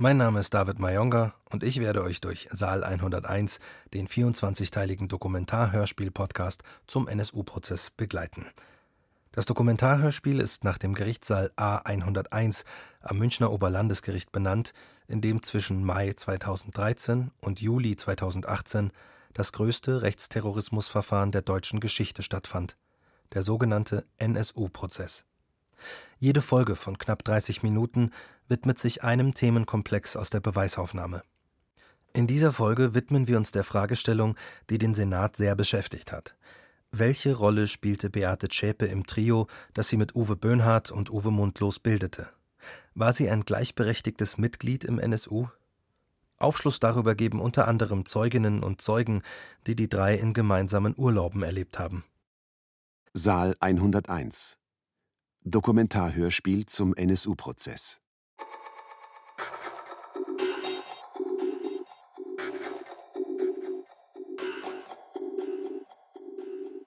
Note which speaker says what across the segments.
Speaker 1: Mein Name ist David Mayonga und ich werde euch durch Saal 101, den 24-teiligen Dokumentarhörspiel-Podcast zum NSU-Prozess begleiten. Das Dokumentarhörspiel ist nach dem Gerichtssaal A101 am Münchner Oberlandesgericht benannt, in dem zwischen Mai 2013 und Juli 2018 das größte Rechtsterrorismusverfahren der deutschen Geschichte stattfand, der sogenannte NSU-Prozess. Jede Folge von knapp 30 Minuten widmet sich einem Themenkomplex aus der Beweisaufnahme. In dieser Folge widmen wir uns der Fragestellung, die den Senat sehr beschäftigt hat. Welche Rolle spielte Beate Zschäpe im Trio, das sie mit Uwe Böhnhardt und Uwe Mundlos bildete? War sie ein gleichberechtigtes Mitglied im NSU? Aufschluss darüber geben unter anderem Zeuginnen und Zeugen, die die drei in gemeinsamen Urlauben erlebt haben.
Speaker 2: Saal 101 Dokumentarhörspiel zum NSU-Prozess.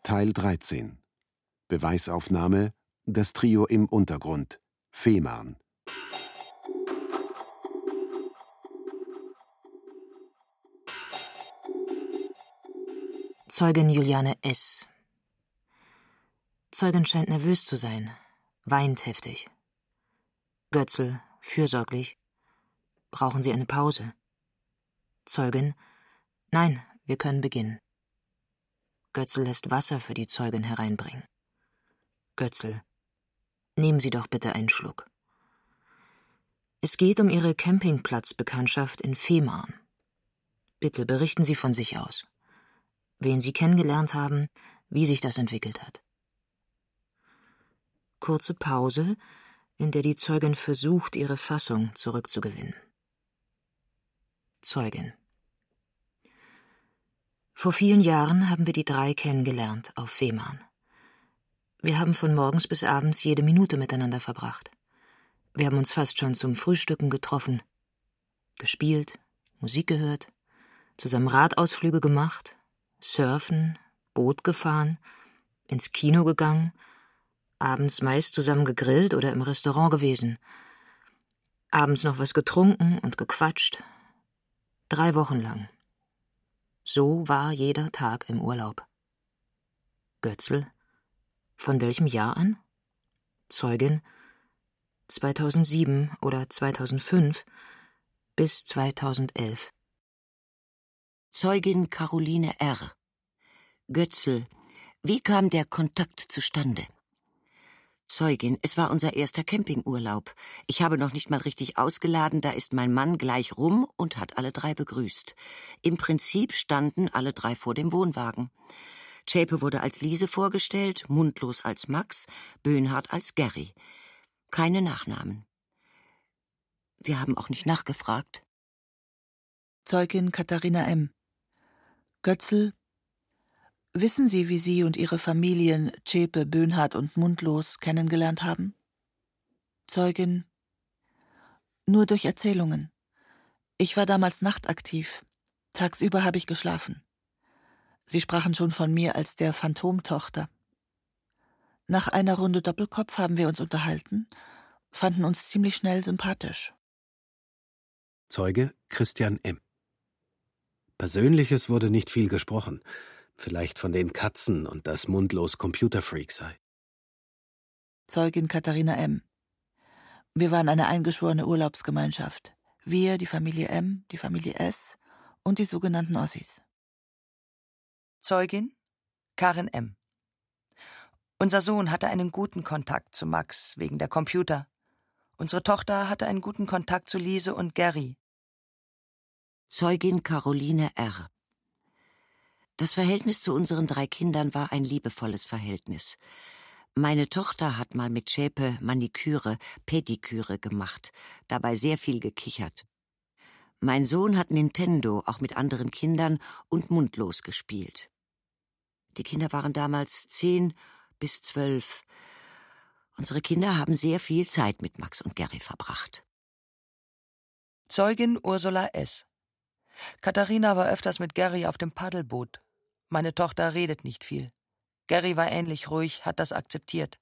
Speaker 2: Teil 13 Beweisaufnahme Das Trio im Untergrund Fehmarn
Speaker 3: Zeugin Juliane S. Zeugin scheint nervös zu sein weint heftig. Götzl, fürsorglich. Brauchen Sie eine Pause? Zeugin, nein, wir können beginnen. Götzl lässt Wasser für die Zeugin hereinbringen. Götzl, nehmen Sie doch bitte einen Schluck. Es geht um Ihre Campingplatzbekanntschaft in Fehmarn. Bitte berichten Sie von sich aus. Wen Sie kennengelernt haben, wie sich das entwickelt hat. Kurze Pause, in der die Zeugin versucht, ihre Fassung zurückzugewinnen. Zeugin Vor vielen Jahren haben wir die drei kennengelernt auf Fehmarn. Wir haben von morgens bis abends jede Minute miteinander verbracht. Wir haben uns fast schon zum Frühstücken getroffen, gespielt, Musik gehört, zusammen Radausflüge gemacht, surfen, Boot gefahren, ins Kino gegangen abends meist zusammen gegrillt oder im Restaurant gewesen, abends noch was getrunken und gequatscht. Drei Wochen lang. So war jeder Tag im Urlaub. Götzl, von welchem Jahr an? Zeugin 2007 oder 2005 bis 2011.
Speaker 4: Zeugin Caroline R. Götzl, wie kam der Kontakt zustande? Zeugin, es war unser erster Campingurlaub. Ich habe noch nicht mal richtig ausgeladen, da ist mein Mann gleich rum und hat alle drei begrüßt. Im Prinzip standen alle drei vor dem Wohnwagen. Zschäpe wurde als Liese vorgestellt, Mundlos als Max, Böhnhardt als Gary. Keine Nachnamen. Wir haben auch nicht nachgefragt.
Speaker 5: Zeugin Katharina M. Götzl, Wissen Sie, wie Sie und Ihre Familien Zschäpe, Böhnhardt und Mundlos kennengelernt haben? Zeugin Nur durch Erzählungen. Ich war damals nachtaktiv. Tagsüber habe ich geschlafen. Sie sprachen schon von mir als der Phantomtochter. Nach einer Runde Doppelkopf haben wir uns unterhalten, fanden uns ziemlich schnell sympathisch.
Speaker 6: Zeuge Christian M. Persönliches wurde nicht viel gesprochen vielleicht von den Katzen und das mundlos Computerfreak sei.
Speaker 5: Zeugin Katharina M. Wir waren eine eingeschworene Urlaubsgemeinschaft. Wir, die Familie M, die Familie S und die sogenannten Ossis.
Speaker 7: Zeugin Karin M. Unser Sohn hatte einen guten Kontakt zu Max wegen der Computer. Unsere Tochter hatte einen guten Kontakt zu Lise und Gary.
Speaker 4: Zeugin Caroline R. Das Verhältnis zu unseren drei Kindern war ein liebevolles Verhältnis. Meine Tochter hat mal mit Schäpe Maniküre, Pediküre gemacht, dabei sehr viel gekichert. Mein Sohn hat Nintendo auch mit anderen Kindern und mundlos gespielt. Die Kinder waren damals zehn bis zwölf. Unsere Kinder haben sehr viel Zeit mit Max und Gary verbracht.
Speaker 7: Zeugin Ursula S. Katharina war öfters mit Gary auf dem Paddelboot. Meine Tochter redet nicht viel. Gary war ähnlich ruhig, hat das akzeptiert.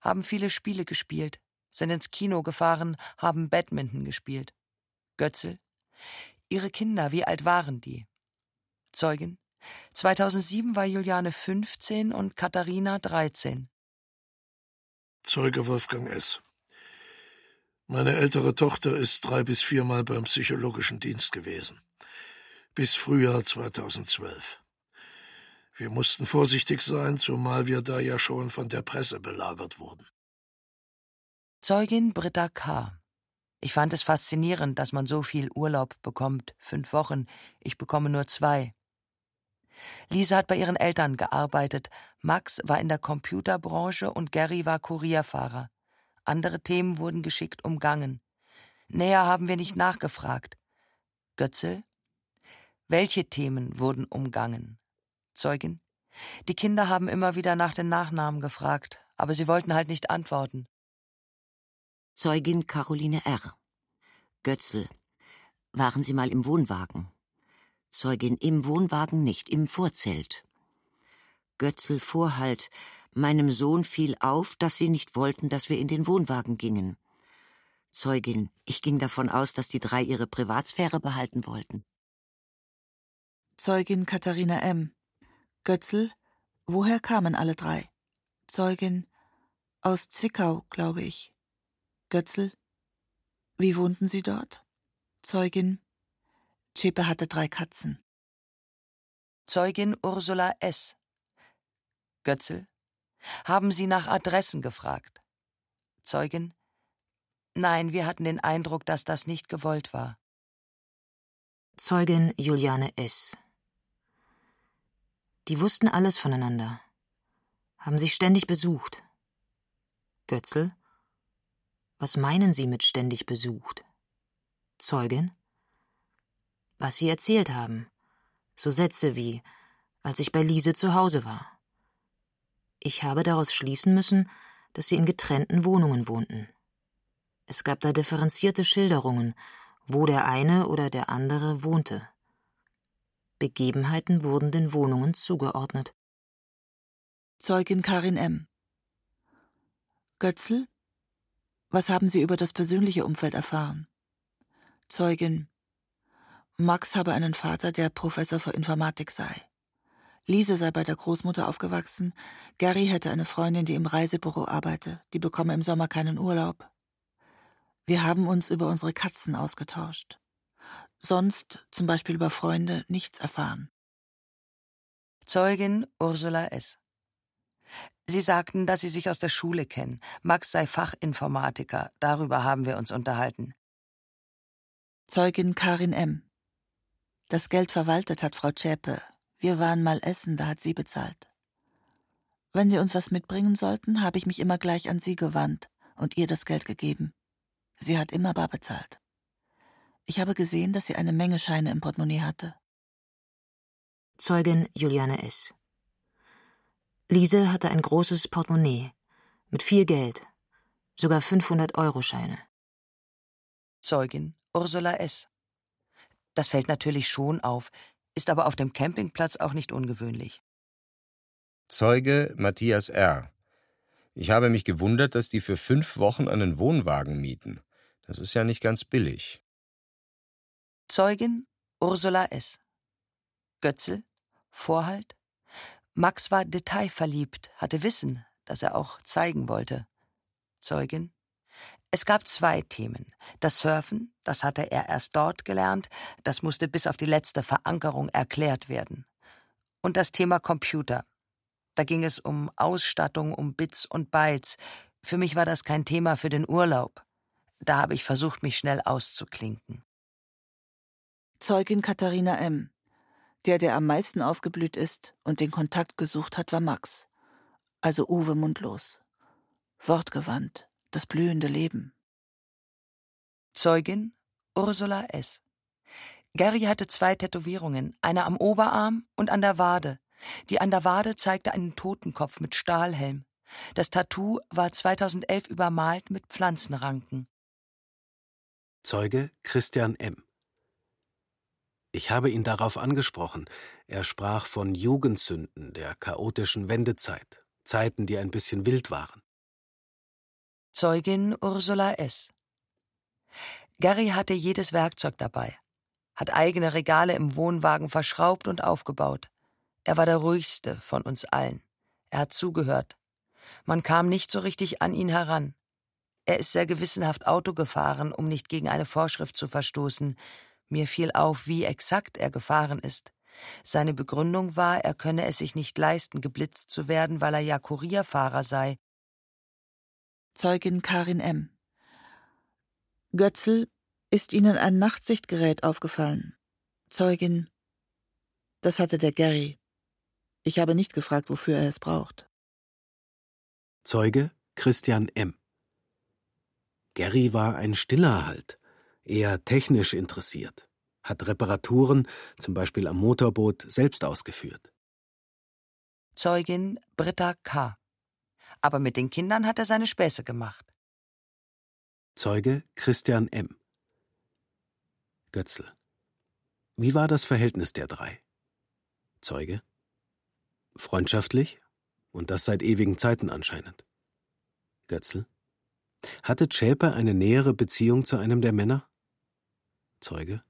Speaker 7: Haben viele Spiele gespielt, sind ins Kino gefahren, haben Badminton gespielt. Götzl. Ihre Kinder, wie alt waren die? Zeugin. 2007 war Juliane 15 und Katharina 13.
Speaker 8: Zeuge Wolfgang S. Meine ältere Tochter ist drei bis viermal beim psychologischen Dienst gewesen. Bis Frühjahr 2012. Wir mussten vorsichtig sein, zumal wir da ja schon von der Presse belagert wurden.
Speaker 7: Zeugin Britta K. Ich fand es faszinierend, dass man so viel Urlaub bekommt. Fünf Wochen. Ich bekomme nur zwei. Lisa hat bei ihren Eltern gearbeitet. Max war in der Computerbranche und Gary war Kurierfahrer. Andere Themen wurden geschickt umgangen. Näher haben wir nicht nachgefragt. Götzel? Welche Themen wurden umgangen? Zeugin? Die Kinder haben immer wieder nach den Nachnamen gefragt, aber sie wollten halt nicht antworten.
Speaker 4: Zeugin Caroline R. Götzl. Waren Sie mal im Wohnwagen? Zeugin im Wohnwagen nicht, im Vorzelt. Götzl Vorhalt. Meinem Sohn fiel auf, dass Sie nicht wollten, dass wir in den Wohnwagen gingen. Zeugin, ich ging davon aus, dass die drei ihre Privatsphäre behalten wollten.
Speaker 5: Zeugin Katharina M. Götzl, woher kamen alle drei? Zeugin, aus Zwickau, glaube ich. Götzl, wie wohnten Sie dort? Zeugin, Zschäpe hatte drei Katzen.
Speaker 7: Zeugin Ursula S. Götzl, haben Sie nach Adressen gefragt? Zeugin, nein, wir hatten den Eindruck, dass das nicht gewollt war.
Speaker 3: Zeugin Juliane S. Die wussten alles voneinander, haben sich ständig besucht. Götzl, was meinen Sie mit ständig besucht? Zeugin? Was Sie erzählt haben. So Sätze wie, als ich bei Liese zu Hause war. Ich habe daraus schließen müssen, dass sie in getrennten Wohnungen wohnten. Es gab da differenzierte Schilderungen, wo der eine oder der andere wohnte. Begebenheiten wurden den Wohnungen zugeordnet.
Speaker 5: Zeugin Karin M. Götzl, was haben Sie über das persönliche Umfeld erfahren? Zeugin Max habe einen Vater, der Professor für Informatik sei. Lise sei bei der Großmutter aufgewachsen. Gary hätte eine Freundin, die im Reisebüro arbeite. Die bekomme im Sommer keinen Urlaub. Wir haben uns über unsere Katzen ausgetauscht. Sonst, zum Beispiel über Freunde, nichts erfahren.
Speaker 7: Zeugin Ursula S. Sie sagten, dass Sie sich aus der Schule kennen. Max sei Fachinformatiker. Darüber haben wir uns unterhalten.
Speaker 5: Zeugin Karin M. Das Geld verwaltet hat Frau Zschäpe. Wir waren mal essen, da hat sie bezahlt. Wenn Sie uns was mitbringen sollten, habe ich mich immer gleich an Sie gewandt und ihr das Geld gegeben. Sie hat immer bar bezahlt. Ich habe gesehen, dass sie eine Menge Scheine im Portemonnaie hatte.
Speaker 3: Zeugin Juliane S. Lise hatte ein großes Portemonnaie mit viel Geld, sogar 500-Euro-Scheine.
Speaker 7: Zeugin Ursula S. Das fällt natürlich schon auf, ist aber auf dem Campingplatz auch nicht ungewöhnlich.
Speaker 9: Zeuge Matthias R. Ich habe mich gewundert, dass die für fünf Wochen einen Wohnwagen mieten. Das ist ja nicht ganz billig.
Speaker 7: Zeugin Ursula S. Götzl Vorhalt Max war detailverliebt, hatte Wissen, das er auch zeigen wollte. Zeugin. Es gab zwei Themen. Das Surfen, das hatte er erst dort gelernt, das musste bis auf die letzte Verankerung erklärt werden. Und das Thema Computer. Da ging es um Ausstattung, um Bits und Bytes. Für mich war das kein Thema für den Urlaub. Da habe ich versucht, mich schnell auszuklinken.
Speaker 5: Zeugin Katharina M. Der, der am meisten aufgeblüht ist und den Kontakt gesucht hat, war Max. Also Uwe mundlos. Wortgewandt, das blühende Leben.
Speaker 7: Zeugin Ursula S. Gary hatte zwei Tätowierungen, eine am Oberarm und an der Wade. Die an der Wade zeigte einen Totenkopf mit Stahlhelm. Das Tattoo war 2011 übermalt mit Pflanzenranken.
Speaker 6: Zeuge Christian M. Ich habe ihn darauf angesprochen. Er sprach von Jugendsünden der chaotischen Wendezeit, Zeiten, die ein bisschen wild waren.
Speaker 7: Zeugin Ursula S. Gary hatte jedes Werkzeug dabei, hat eigene Regale im Wohnwagen verschraubt und aufgebaut. Er war der ruhigste von uns allen. Er hat zugehört. Man kam nicht so richtig an ihn heran. Er ist sehr gewissenhaft Auto gefahren, um nicht gegen eine Vorschrift zu verstoßen. Mir fiel auf, wie exakt er gefahren ist. Seine Begründung war, er könne es sich nicht leisten, geblitzt zu werden, weil er ja Kurierfahrer sei.
Speaker 5: Zeugin Karin M. Götzl, ist Ihnen ein Nachtsichtgerät aufgefallen? Zeugin. Das hatte der Gary. Ich habe nicht gefragt, wofür er es braucht.
Speaker 6: Zeuge Christian M. Gary war ein stiller Halt, eher technisch interessiert, hat Reparaturen, zum Beispiel am Motorboot, selbst ausgeführt.
Speaker 7: Zeugin Britta K. Aber mit den Kindern hat er seine Späße gemacht.
Speaker 6: Zeuge Christian M. Götzl. Wie war das Verhältnis der drei? Zeuge. Freundschaftlich und das seit ewigen Zeiten anscheinend. Götzl. Hatte Zschäpe eine nähere Beziehung zu einem der Männer? Zeuge.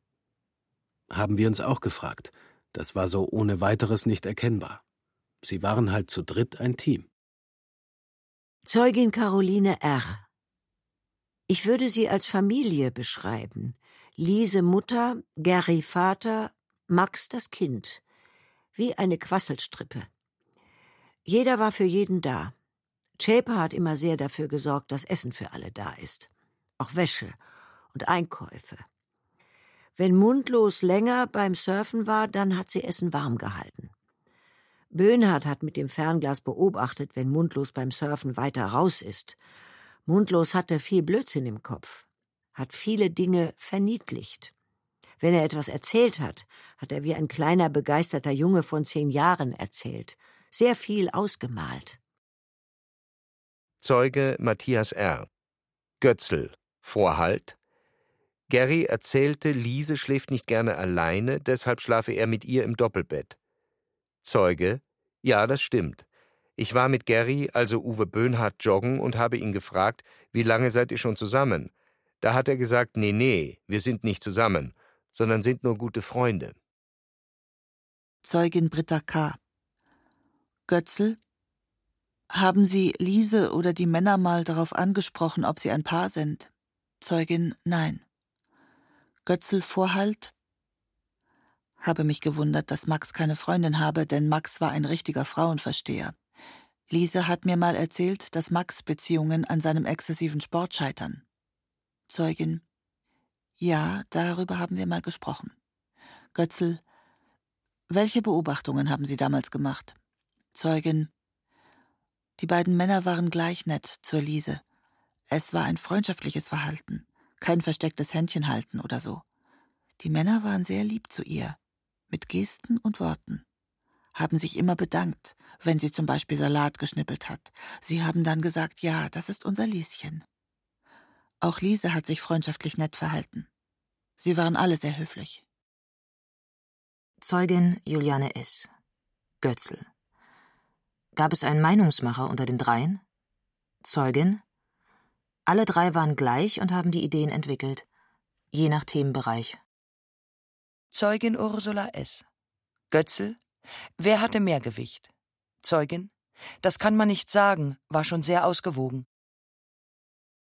Speaker 6: Haben wir uns auch gefragt. Das war so ohne weiteres nicht erkennbar. Sie waren halt zu dritt ein Team.
Speaker 4: Zeugin Caroline R. Ich würde sie als Familie beschreiben. Lise Mutter, Gary Vater, Max das Kind. Wie eine Quasselstrippe. Jeder war für jeden da. Chäper hat immer sehr dafür gesorgt, dass Essen für alle da ist. Auch Wäsche und Einkäufe. Wenn Mundlos länger beim Surfen war, dann hat sie Essen warm gehalten. Böhnhardt hat mit dem Fernglas beobachtet, wenn Mundlos beim Surfen weiter raus ist. Mundlos hatte viel Blödsinn im Kopf, hat viele Dinge verniedlicht. Wenn er etwas erzählt hat, hat er wie ein kleiner begeisterter Junge von zehn Jahren erzählt, sehr viel ausgemalt.
Speaker 9: Zeuge Matthias R. Götzl, Vorhalt. Gary erzählte, Liese schläft nicht gerne alleine, deshalb schlafe er mit ihr im Doppelbett. Zeuge, ja, das stimmt. Ich war mit Gary, also Uwe Böhnhardt, joggen und habe ihn gefragt, wie lange seid ihr schon zusammen? Da hat er gesagt, nee, nee, wir sind nicht zusammen, sondern sind nur gute Freunde.
Speaker 5: Zeugin Britta K. Götzl, haben Sie Liese oder die Männer mal darauf angesprochen, ob sie ein Paar sind? Zeugin Nein. Götzl Vorhalt habe mich gewundert, dass Max keine Freundin habe, denn Max war ein richtiger Frauenversteher. Lise hat mir mal erzählt, dass Max Beziehungen an seinem exzessiven Sport scheitern. Zeugin Ja, darüber haben wir mal gesprochen. Götzl Welche Beobachtungen haben Sie damals gemacht? Zeugin die beiden Männer waren gleich nett zur Lise. Es war ein freundschaftliches Verhalten, kein verstecktes Händchenhalten oder so. Die Männer waren sehr lieb zu ihr, mit Gesten und Worten, haben sich immer bedankt, wenn sie zum Beispiel Salat geschnippelt hat. Sie haben dann gesagt, ja, das ist unser Lieschen. Auch Lise hat sich freundschaftlich nett verhalten. Sie waren alle sehr höflich.
Speaker 3: Zeugin Juliane S. Götzl Gab es einen Meinungsmacher unter den dreien? Zeugin? Alle drei waren gleich und haben die Ideen entwickelt, je nach Themenbereich.
Speaker 7: Zeugin Ursula S. Götzl? Wer hatte mehr Gewicht? Zeugin? Das kann man nicht sagen, war schon sehr ausgewogen.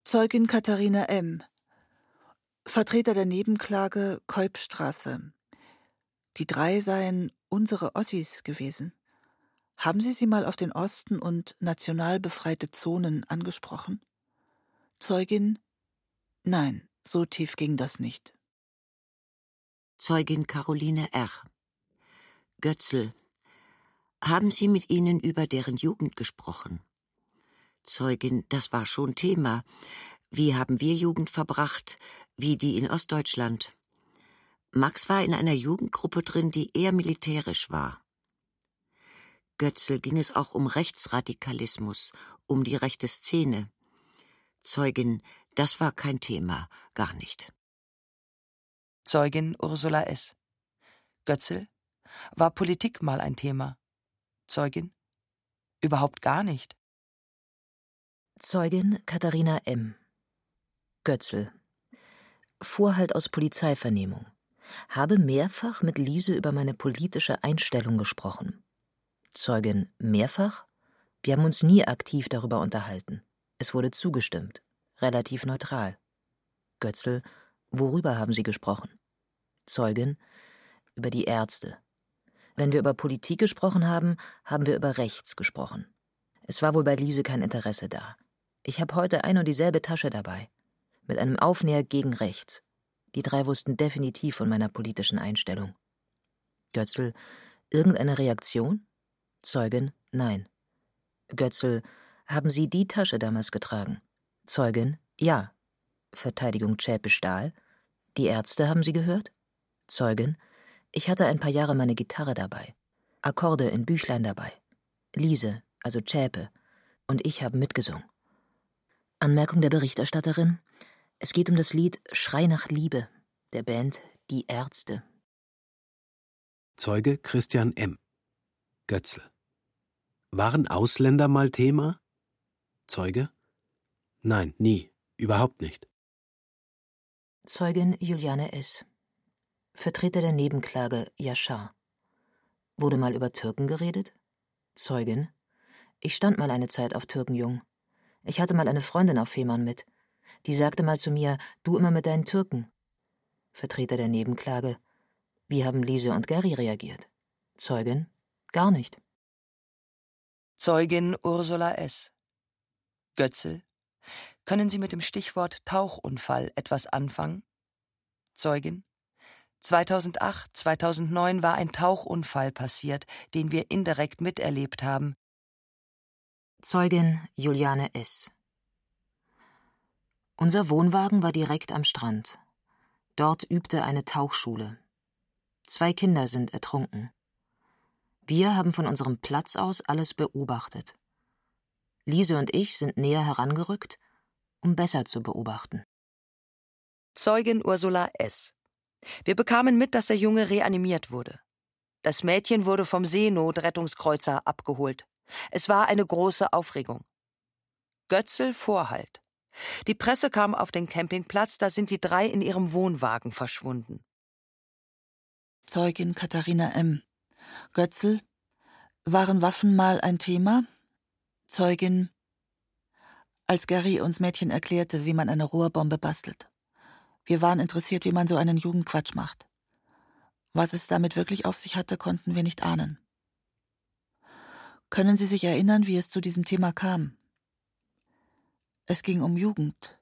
Speaker 5: Zeugin Katharina M. Vertreter der Nebenklage Kolbstraße. Die drei seien unsere Ossis gewesen. Haben Sie sie mal auf den Osten und national befreite Zonen angesprochen? Zeugin Nein, so tief ging das nicht.
Speaker 4: Zeugin Caroline R. Götzl Haben Sie mit ihnen über deren Jugend gesprochen? Zeugin, das war schon Thema. Wie haben wir Jugend verbracht, wie die in Ostdeutschland? Max war in einer Jugendgruppe drin, die eher militärisch war. Götzl ging es auch um Rechtsradikalismus, um die rechte Szene. Zeugin, das war kein Thema, gar nicht.
Speaker 7: Zeugin Ursula S. Götzl, war Politik mal ein Thema? Zeugin, überhaupt gar nicht.
Speaker 3: Zeugin Katharina M. Götzl. Vorhalt aus Polizeivernehmung. Habe mehrfach mit Lise über meine politische Einstellung gesprochen. Zeugin mehrfach? Wir haben uns nie aktiv darüber unterhalten. Es wurde zugestimmt. Relativ neutral. Götzl, worüber haben Sie gesprochen? Zeugin, über die Ärzte. Wenn wir über Politik gesprochen haben, haben wir über Rechts gesprochen. Es war wohl bei Lise kein Interesse da. Ich habe heute ein und dieselbe Tasche dabei. Mit einem Aufnäher gegen rechts. Die drei wussten definitiv von meiner politischen Einstellung. Götzl, irgendeine Reaktion? Zeugin, nein. Götzl, haben Sie die Tasche damals getragen? Zeugin, ja. Verteidigung Zschäpe Stahl. Die Ärzte haben Sie gehört? Zeugin, ich hatte ein paar Jahre meine Gitarre dabei, Akkorde in Büchlein dabei. Liese, also Zschäpe, und ich haben mitgesungen. Anmerkung der Berichterstatterin: Es geht um das Lied Schrei nach Liebe der Band Die Ärzte.
Speaker 6: Zeuge Christian M. Götzl. Waren Ausländer mal Thema? Zeuge? Nein, nie, überhaupt nicht.
Speaker 3: Zeugin Juliane S. Vertreter der Nebenklage Yashar. Wurde mal über Türken geredet? Zeugin. Ich stand mal eine Zeit auf Türkenjung. Ich hatte mal eine Freundin auf Fehmarn mit. Die sagte mal zu mir, du immer mit deinen Türken. Vertreter der Nebenklage. Wie haben Lise und Gary reagiert? Zeugin. Gar nicht.
Speaker 7: Zeugin Ursula S. Götzel. Können Sie mit dem Stichwort Tauchunfall etwas anfangen? Zeugin. 2008, 2009 war ein Tauchunfall passiert, den wir indirekt miterlebt haben.
Speaker 3: Zeugin Juliane S. Unser Wohnwagen war direkt am Strand. Dort übte eine Tauchschule. Zwei Kinder sind ertrunken. Wir haben von unserem Platz aus alles beobachtet. Lise und ich sind näher herangerückt, um besser zu beobachten.
Speaker 7: Zeugin Ursula S. Wir bekamen mit, dass der Junge reanimiert wurde. Das Mädchen wurde vom Seenotrettungskreuzer abgeholt. Es war eine große Aufregung. Götzel Vorhalt. Die Presse kam auf den Campingplatz, da sind die drei in ihrem Wohnwagen verschwunden.
Speaker 5: Zeugin Katharina M. Götzel. Waren Waffen mal ein Thema? Zeugin. Als Gary uns Mädchen erklärte, wie man eine Rohrbombe bastelt. Wir waren interessiert, wie man so einen Jugendquatsch macht. Was es damit wirklich auf sich hatte, konnten wir nicht ahnen. Können Sie sich erinnern, wie es zu diesem Thema kam? Es ging um Jugend,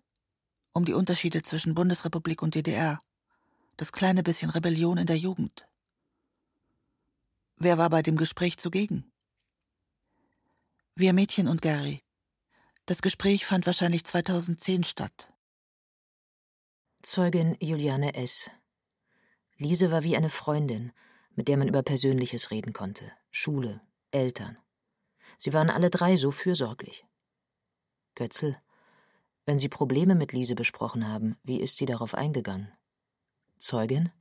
Speaker 5: um die Unterschiede zwischen Bundesrepublik und DDR, das kleine bisschen Rebellion in der Jugend. Wer war bei dem Gespräch zugegen? Wir Mädchen und Gary. Das Gespräch fand wahrscheinlich 2010 statt.
Speaker 3: Zeugin Juliane S. Lise war wie eine Freundin, mit der man über Persönliches reden konnte. Schule, Eltern. Sie waren alle drei so fürsorglich. Götzl, wenn Sie Probleme mit Lise besprochen haben, wie ist sie darauf eingegangen? Zeugin,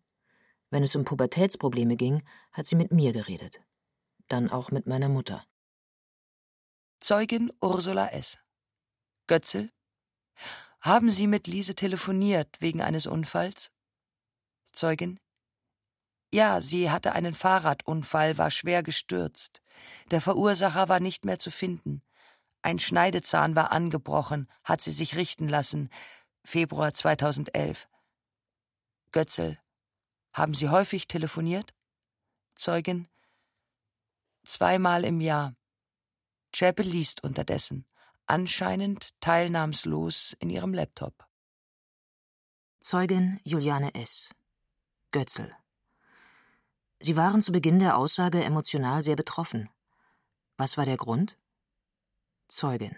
Speaker 3: wenn es um Pubertätsprobleme ging, hat sie mit mir geredet. Dann auch mit meiner Mutter.
Speaker 7: Zeugin Ursula S. Götzl, haben Sie mit Lise telefoniert wegen eines Unfalls? Zeugin. Ja, sie hatte einen Fahrradunfall, war schwer gestürzt. Der Verursacher war nicht mehr zu finden. Ein Schneidezahn war angebrochen, hat sie sich richten lassen. Februar 2011. Götzel. Haben Sie häufig telefoniert? Zeugin. Zweimal im Jahr. Chapel liest unterdessen anscheinend teilnahmslos in ihrem Laptop.
Speaker 3: Zeugin Juliane S. Götzl. Sie waren zu Beginn der Aussage emotional sehr betroffen. Was war der Grund? Zeugin.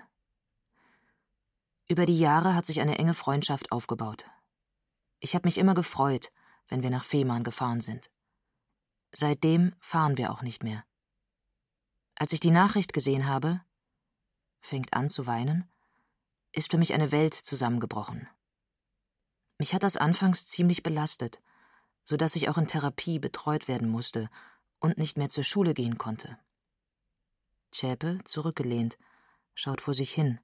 Speaker 3: Über die Jahre hat sich eine enge Freundschaft aufgebaut. Ich habe mich immer gefreut, wenn wir nach Fehmarn gefahren sind. Seitdem fahren wir auch nicht mehr. Als ich die Nachricht gesehen habe, fängt an zu weinen, ist für mich eine Welt zusammengebrochen. Mich hat das anfangs ziemlich belastet, so dass ich auch in Therapie betreut werden musste und nicht mehr zur Schule gehen konnte. Zschäpe, zurückgelehnt, schaut vor sich hin.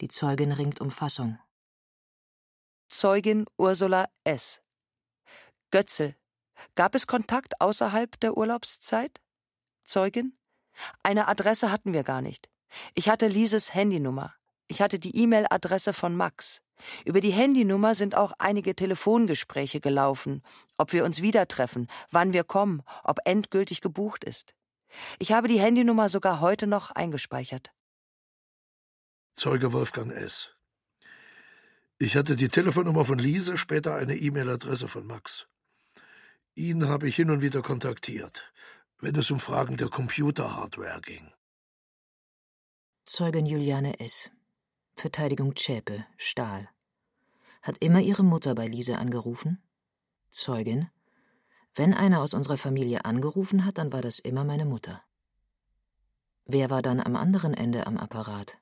Speaker 3: Die Zeugin ringt um Fassung.
Speaker 7: Zeugin Ursula S. Götzel. Gab es Kontakt außerhalb der Urlaubszeit? Zeugin. Eine Adresse hatten wir gar nicht. Ich hatte Lieses Handynummer. Ich hatte die E-Mail-Adresse von Max. Über die Handynummer sind auch einige Telefongespräche gelaufen, ob wir uns wieder treffen, wann wir kommen, ob endgültig gebucht ist. Ich habe die Handynummer sogar heute noch eingespeichert.
Speaker 8: Zeuge Wolfgang S. Ich hatte die Telefonnummer von Lise, später eine E-Mail-Adresse von Max. Ihn habe ich hin und wieder kontaktiert, wenn es um Fragen der Computerhardware ging.
Speaker 3: Zeugin Juliane S. Verteidigung Zschäpe, Stahl. Hat immer ihre Mutter bei Lise angerufen? Zeugin. Wenn einer aus unserer Familie angerufen hat, dann war das immer meine Mutter. Wer war dann am anderen Ende am Apparat?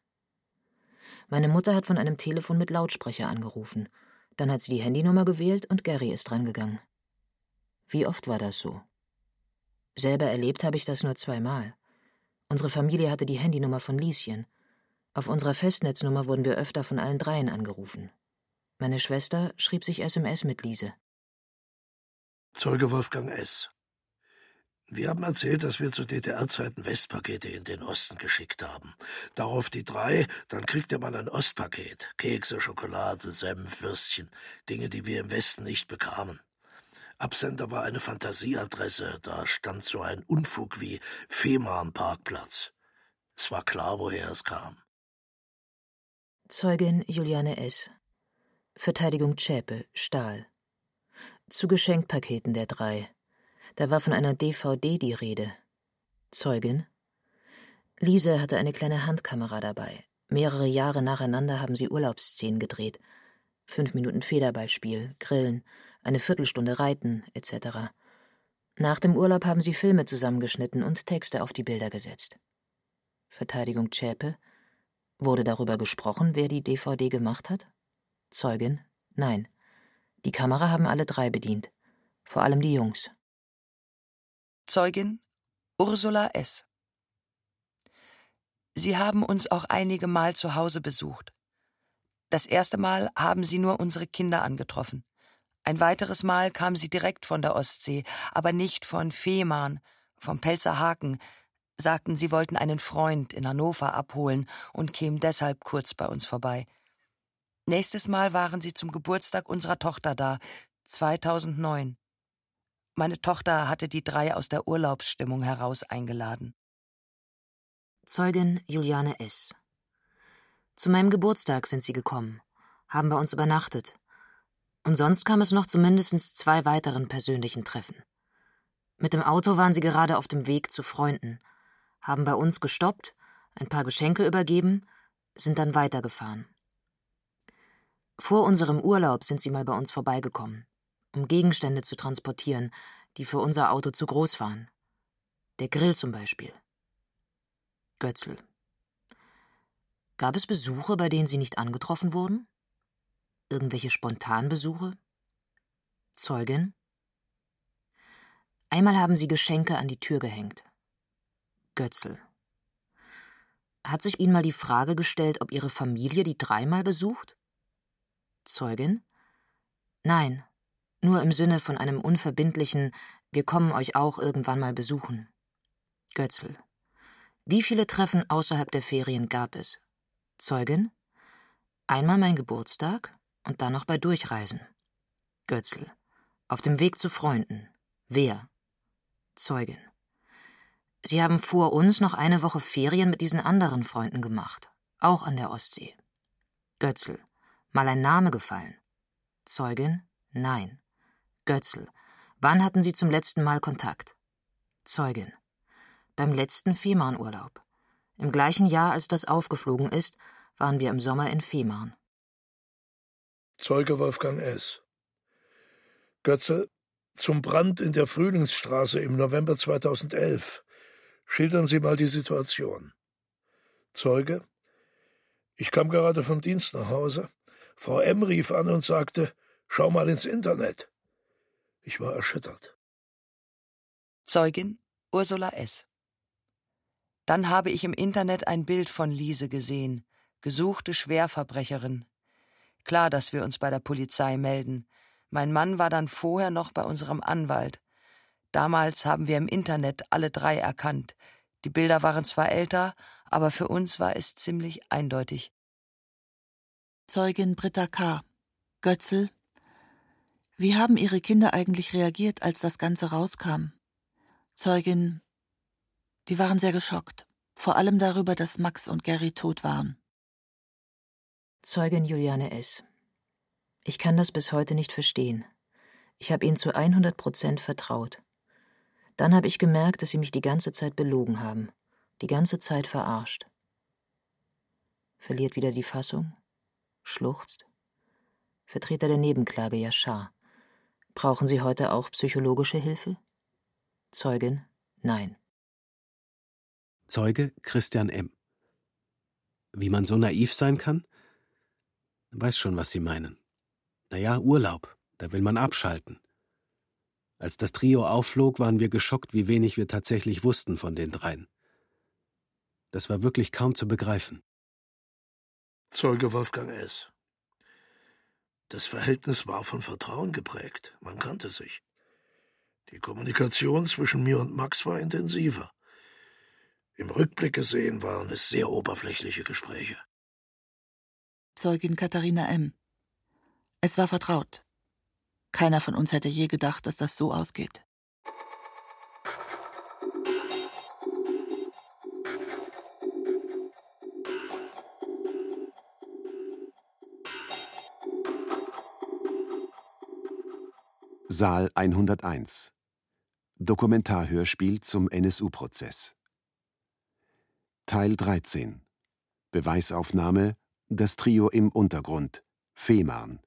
Speaker 3: Meine Mutter hat von einem Telefon mit Lautsprecher angerufen. Dann hat sie die Handynummer gewählt und Gary ist drangegangen. Wie oft war das so? Selber erlebt habe ich das nur zweimal. Unsere Familie hatte die Handynummer von Lieschen. Auf unserer Festnetznummer wurden wir öfter von allen dreien angerufen. Meine Schwester schrieb sich SMS mit Liese.
Speaker 8: Zeuge Wolfgang S. Wir haben erzählt, dass wir zu DDR-Zeiten Westpakete in den Osten geschickt haben. Darauf die drei, dann kriegte man ein Ostpaket. Kekse, Schokolade, Senf, Würstchen. Dinge, die wir im Westen nicht bekamen. Absender war eine Fantasieadresse, da stand so ein Unfug wie Fehmarn-Parkplatz. Es war klar, woher es kam.
Speaker 3: Zeugin Juliane S. Verteidigung Zschäpe, Stahl. Zu Geschenkpaketen der drei. Da war von einer DVD die Rede. Zeugin. Lise hatte eine kleine Handkamera dabei. Mehrere Jahre nacheinander haben sie Urlaubsszenen gedreht. Fünf Minuten Federballspiel, Grillen, eine Viertelstunde Reiten etc. Nach dem Urlaub haben sie Filme zusammengeschnitten und Texte auf die Bilder gesetzt. Verteidigung Zschäpe. Wurde darüber gesprochen, wer die DVD gemacht hat? Zeugin. Nein. Die Kamera haben alle drei bedient. Vor allem die Jungs.
Speaker 7: Zeugin Ursula S. Sie haben uns auch einige Mal zu Hause besucht. Das erste Mal haben sie nur unsere Kinder angetroffen. Ein weiteres Mal kam sie direkt von der Ostsee, aber nicht von Fehmarn, vom Pelzer Haken, sagten, sie wollten einen Freund in Hannover abholen und kämen deshalb kurz bei uns vorbei. Nächstes Mal waren sie zum Geburtstag unserer Tochter da, 2009. Meine Tochter hatte die drei aus der Urlaubsstimmung heraus eingeladen.
Speaker 3: Zeugin Juliane S. Zu meinem Geburtstag sind sie gekommen, haben bei uns übernachtet, und sonst kam es noch zu mindestens zwei weiteren persönlichen Treffen. Mit dem Auto waren sie gerade auf dem Weg zu Freunden, haben bei uns gestoppt, ein paar Geschenke übergeben, sind dann weitergefahren. Vor unserem Urlaub sind sie mal bei uns vorbeigekommen, um Gegenstände zu transportieren, die für unser Auto zu groß waren. Der Grill zum Beispiel. Götzl. Gab es Besuche, bei denen Sie nicht angetroffen wurden? Irgendwelche Spontanbesuche? Zeugin? Einmal haben sie Geschenke an die Tür gehängt. Götzl. Hat sich Ihnen mal die Frage gestellt, ob Ihre Familie die dreimal besucht? Zeugin? Nein, nur im Sinne von einem unverbindlichen Wir kommen euch auch irgendwann mal besuchen. Götzl. Wie viele Treffen außerhalb der Ferien gab es? Zeugin? Einmal mein Geburtstag, und dann noch bei Durchreisen. Götzl. Auf dem Weg zu Freunden. Wer? Zeugin. Sie haben vor uns noch eine Woche Ferien mit diesen anderen Freunden gemacht. Auch an der Ostsee. Götzl. Mal ein Name gefallen. Zeugin. Nein. Götzl. Wann hatten Sie zum letzten Mal Kontakt? Zeugin. Beim letzten Fehmarnurlaub. Im gleichen Jahr, als das aufgeflogen ist, waren wir im Sommer in Fehmarn.
Speaker 8: Zeuge Wolfgang S. Götze, zum Brand in der Frühlingsstraße im November 2011. Schildern Sie mal die Situation. Zeuge. Ich kam gerade vom Dienst nach Hause. Frau M. rief an und sagte, schau mal ins Internet. Ich war erschüttert.
Speaker 7: Zeugin Ursula S. Dann habe ich im Internet ein Bild von Lise gesehen, gesuchte Schwerverbrecherin, Klar, dass wir uns bei der Polizei melden. Mein Mann war dann vorher noch bei unserem Anwalt. Damals haben wir im Internet alle drei erkannt. Die Bilder waren zwar älter, aber für uns war es ziemlich eindeutig.
Speaker 5: Zeugin Britta K. Götzl. Wie haben Ihre Kinder eigentlich reagiert, als das Ganze rauskam? Zeugin. Die waren sehr geschockt. Vor allem darüber, dass Max und Gary tot waren.
Speaker 3: Zeugin Juliane S. Ich kann das bis heute nicht verstehen. Ich habe ihnen zu 100 Prozent vertraut. Dann habe ich gemerkt, dass sie mich die ganze Zeit belogen haben, die ganze Zeit verarscht. Verliert wieder die Fassung, schluchzt. Vertreter der Nebenklage Yashar. Brauchen Sie heute auch psychologische Hilfe? Zeugin, nein.
Speaker 6: Zeuge Christian M. Wie man so naiv sein kann? Weiß schon, was Sie meinen. Naja, Urlaub, da will man abschalten. Als das Trio aufflog, waren wir geschockt, wie wenig wir tatsächlich wussten von den dreien. Das war wirklich kaum zu begreifen.
Speaker 8: Zeuge Wolfgang S. Das Verhältnis war von Vertrauen geprägt. Man kannte sich. Die Kommunikation zwischen mir und Max war intensiver. Im Rückblick gesehen waren es sehr oberflächliche Gespräche.
Speaker 5: Zeugin Katharina M. Es war vertraut. Keiner von uns hätte je gedacht, dass das so ausgeht.
Speaker 2: Saal 101 Dokumentarhörspiel zum NSU-Prozess Teil 13 Beweisaufnahme Das Trio im Untergrund. Fehmarn